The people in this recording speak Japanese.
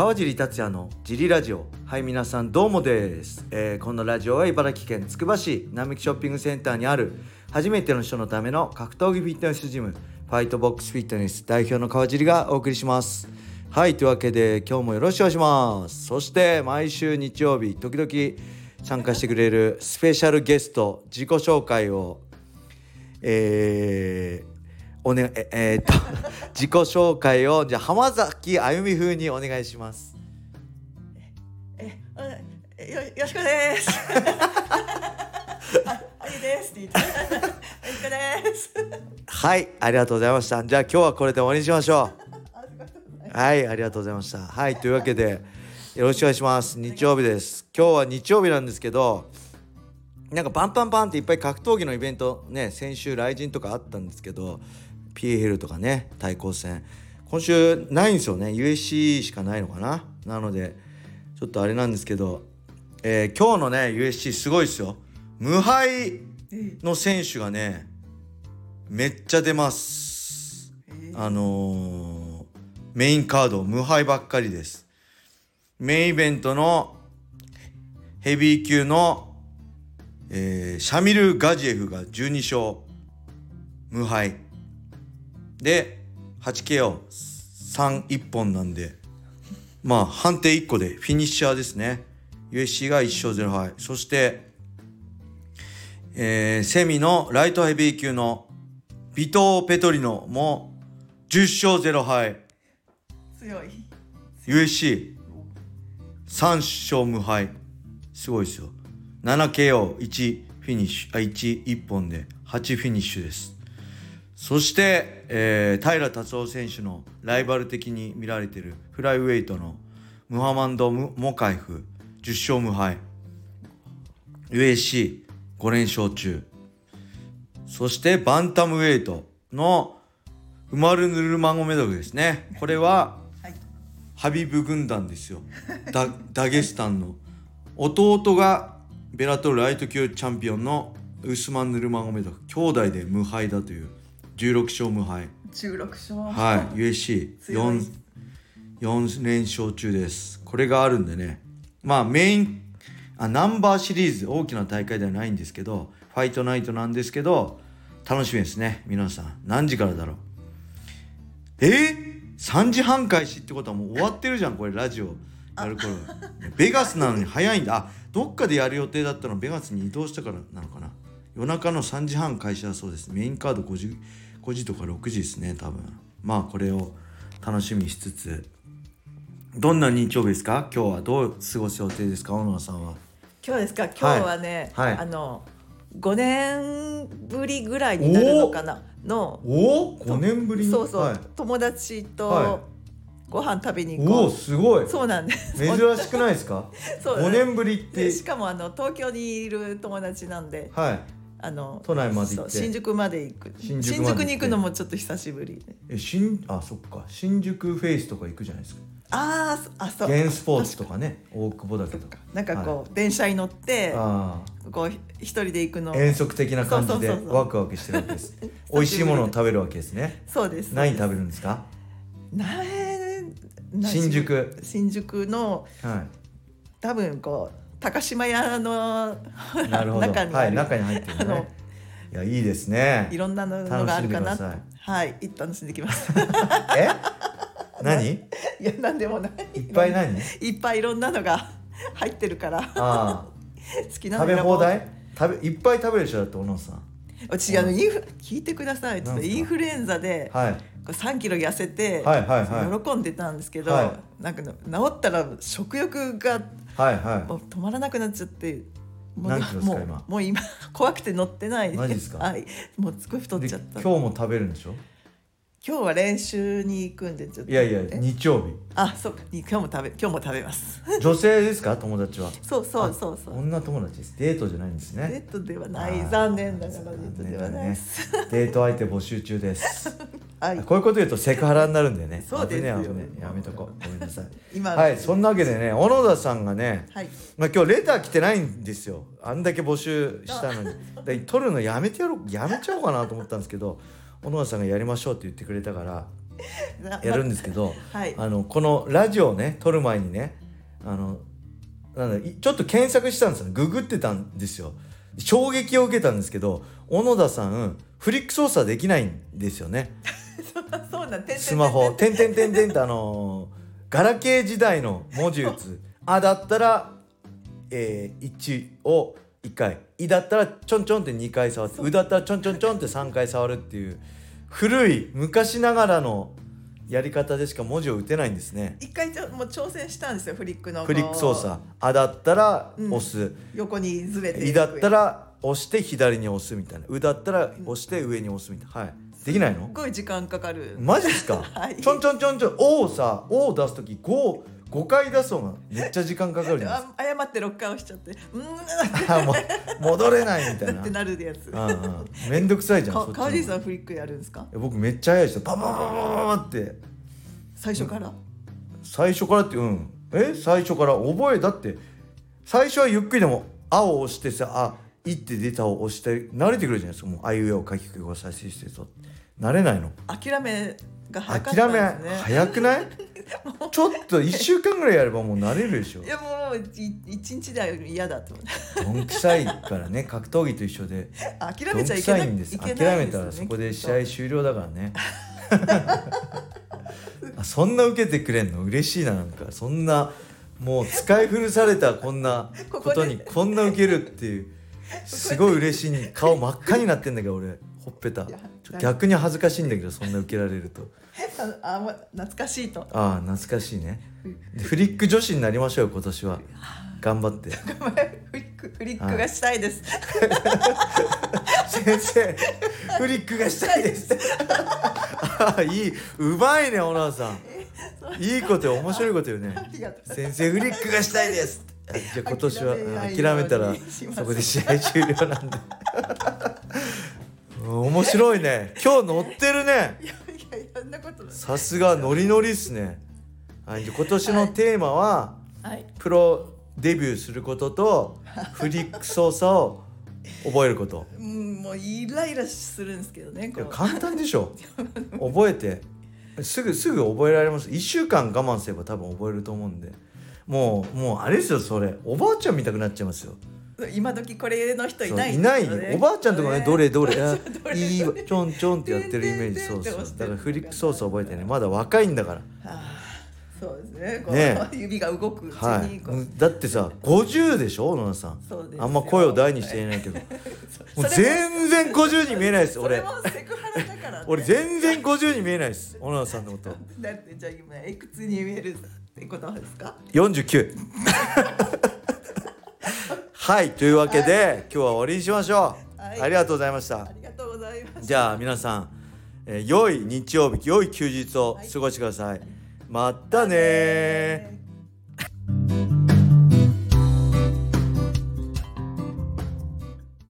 川尻達也のジリラジオ。はい皆さんどうもです、えーこのラジオは茨城県つくば市並木ショッピングセンターにある初めての人のための格闘技フィットネスジムファイトボックスフィットネス代表の川尻がお送りします。はいというわけで今日もよろしくお願いします。そして毎週日曜日時々参加してくれるスペシャルゲスト自己紹介をえーおねえ えーっと 自己紹介をじゃあ浜崎あゆみ風にお願いします。え、あよよろしくです。あ、あゆですって言って。よろしくです。はいありがとうございました。じゃあ今日はこれで終わりにしましょう。はいありがとうございました。はいというわけでよろしくお願いします。日曜日です。今日は日曜日なんですけど。なんかパンパンパンっていっぱい格闘技のイベントね先週雷神とかあったんですけど PL とかね対抗戦。今週ないんですよね。USC しかないのかな。なのでちょっとあれなんですけど、えー今日のね USC すごいですよ。無敗の選手がねめっちゃ出ます。あのーメインカード無敗ばっかりです。メインイベントのヘビー級のえーシャミル・ガジエフが12勝。無敗で 8KO31 本なんで。まあ判定1個でフィニッシャーですね。USC が1勝0敗そして、えーセミのライトヘビー級のビトー・ペトリノも10勝0敗強い。USC3 勝無敗すごいですよ。7KO1 フィニッシュあ11本で8フィニッシュですそして、えー平達夫選手のライバル的に見られているフライウェイトのムハマンド・ムモカイフ10勝無敗 USC5 連勝中そしてバンタムウェイトのウマルヌルマゴメドフですねこれははい。ハビブ軍団ですよダダゲスタンの弟がベラトルライト級チャンピオンのウスマン・ヌルマゴメドフ兄弟で無敗だという16勝無敗十六勝。はい。USC4 強い。4連勝中です。これがあるんでね。まあメインあナンバーシリーズ大きな大会ではないんですけどファイトナイトなんですけど楽しみですね皆さん。何時からだろう。え？ー、3時半開始ってことはもう終わってるじゃんこれラジオ。やる頃。ベガスなのに早いんだ。あどっかでやる予定だったのベガスに移動したからなのかな。夜中の3時半開始だそうです。メインカード5時 ,5 時とか6時ですね多分。まあこれを楽しみにしつつ。どんな日曜日ですか？今日はどう過ごす予定ですか？小野さんは。今日ですか？今日はね、はい。あの五年ぶりぐらいになるのかな？の。おお5年ぶりに？そうそう、はい、友達はとご飯食べに行おおこう。すごい。そうなんです。珍しくないですか？そう5年ぶりって。でしかもあの東京にいる友達なんで、はいあの都内まで行って。新宿まで行く。新宿に行くのもちょっと久しぶりでえ新あそっか。新宿フェイスとか行くじゃないですか。ああそう。ゲンスポーツとかね。大久保だけどなんかこう、電車に乗ってあこう一人で行くの。あ遠足的な感じでワクワクしてるわけです。美味しいものを食べるわけですね。そうです。何食べるるんですか？新宿。新宿のは多分こう高島屋の 中にはい中に入ってるね。いやいいですね。いろんなのがあるかなはい一旦楽しんできます。え？何？いやなんでもない。いっぱい何？いっぱいいろんなのが入ってるから。好きなの食べ放題？食べいっぱい食べるでしょだって小野さん。私あのインフ聞いてください。ちょっとインフルエンザではい3キロ痩せて、はいはいはい。喜んでたんですけど、はなんか治ったら食欲がはいはもう止まらなくなっちゃってもう何キロですかもう今？もう今 怖くて乗ってないマジですか？はい。もうすごい太っちゃった。今日も食べるんでしょ？今日は練習に行くんでちょっと。いやいやえ日曜日。あそう今日も食べ今日も食べます。女性ですか？友達は？そうそうそうそう。女友達です。デートじゃないんですデねートではない。残念ながらデートではないです、デート相手募集中です。は いこういうこと言うとセクハラになるんでね。そうですねやめとこう。ごめんなさい。今はい。そんなわけでね小野田さんがねはい。まあ今日レター来てないんですよ。あんだけ募集したのに。で取るのやめてやろうやめちゃおうかなと思ったんですけど小野田さんがやりましょうって言ってくれたからなやるんですけど、はい。あのこのラジオをね撮る前にねあのなんだいちょっと検索したんですよググってたんですよ。衝撃を受けたんですけど小野田さんフリック操作できないんですよね そうなんスマホ「てんてんてんてん」ってあのーガラケー時代の文字打つ「あ」だったら、えー、1を1回「い」だったらちょんちょんって2回触って「う」だったらちょんちょんちょんって3回触るっていう古い昔ながらのやり方でしか文字を打てないんですね。一回ちょもう挑戦したんですよフリックの。フリック操作。こ「あ」だったらうん。押す。う横にずれ「てい」だったら押して左に押すみたいな「う」だったら押して上に押すみたいな。はいできないの？すっごい時間かかる。マジっすか、はい。ちょんちょんちょんちょん「お」をさ「お」を出す時5 5回出すのがめっちゃ時間かかるじゃないですあ誤って6回押しちゃって。うーん。かあもう戻れないみたいな。ってなるやつ。うんうん。めんどくさいじゃんそっちのか川尻さんフリックやるんですか？いや僕めっちゃ早いですよ。パパパパパパって。最初から、最初からってうん。え？最初から？覚えだって最初はゆっくりでも「あ」を押してさ「あ」「い」って出たを押して慣れてくるじゃないですか。もうあいうえを書きくを再生してると。慣れないの。諦めが早かった諦めんですね。早くない？ちょっと1週間ぐらいやればもう慣れるでしょ。いやもうい一日では嫌だとどんくさいからね。格闘技と一緒で。諦めちゃいけないんです。諦めたらそこで試合終了だからね。あそんな受けてくれんの？嬉しいななんか。そんなもう使い古されたこんなことに こんな受けるっていうすごい嬉しいに顔真っ赤になってんだけど俺。ほっぺた。逆に恥ずかしいんだけどそんな受けられると。ああ懐かしいと。ああ懐かしいね。でフリック女子になりましょうよ今年は。頑張って。フリックフリックがしたいです、先生フリックがしたいです。ああいい。うまいね小野さん。いいことよ面白いことよね。先生フリックがしたいです。あじゃあ今年は諦めたらそこで試合終了なんで。う ん面白いね。今日乗ってるね。さすがノリノリっすね。はい今年のテーマは、はい。プロデビューすることと フリック操作を覚えること。うんもうイライラするんですけどね簡単でしょ。覚えて。すぐすぐ覚えられます。1週間我慢すれば多分覚えると思うんでもうもうあれですよそれ。おばあちゃん見たくなっちゃいますよ。今時これの人いない。いない。おばあちゃんとかねどれどれ いいわちょんちょんってやってるイメージ。そうそうだからフリック操作覚えてねまだ若いんだから。あーそうですね。ね。指が動くうちはにこう、い。だってさ50でしょ野田さん。そうですよ。あんま声を大にして言えないけど。もう全然50に見えないです俺。俺全然50に見えないです小野田さんのこと。だってじゃあ今いくつに見えるってことですか？49はいというわけで、今日は終わりにしましょう、はい。ありがとうございました。ありがとうございますじゃあ皆さん、えー良い日曜日良い休日を過ごしてください、またねー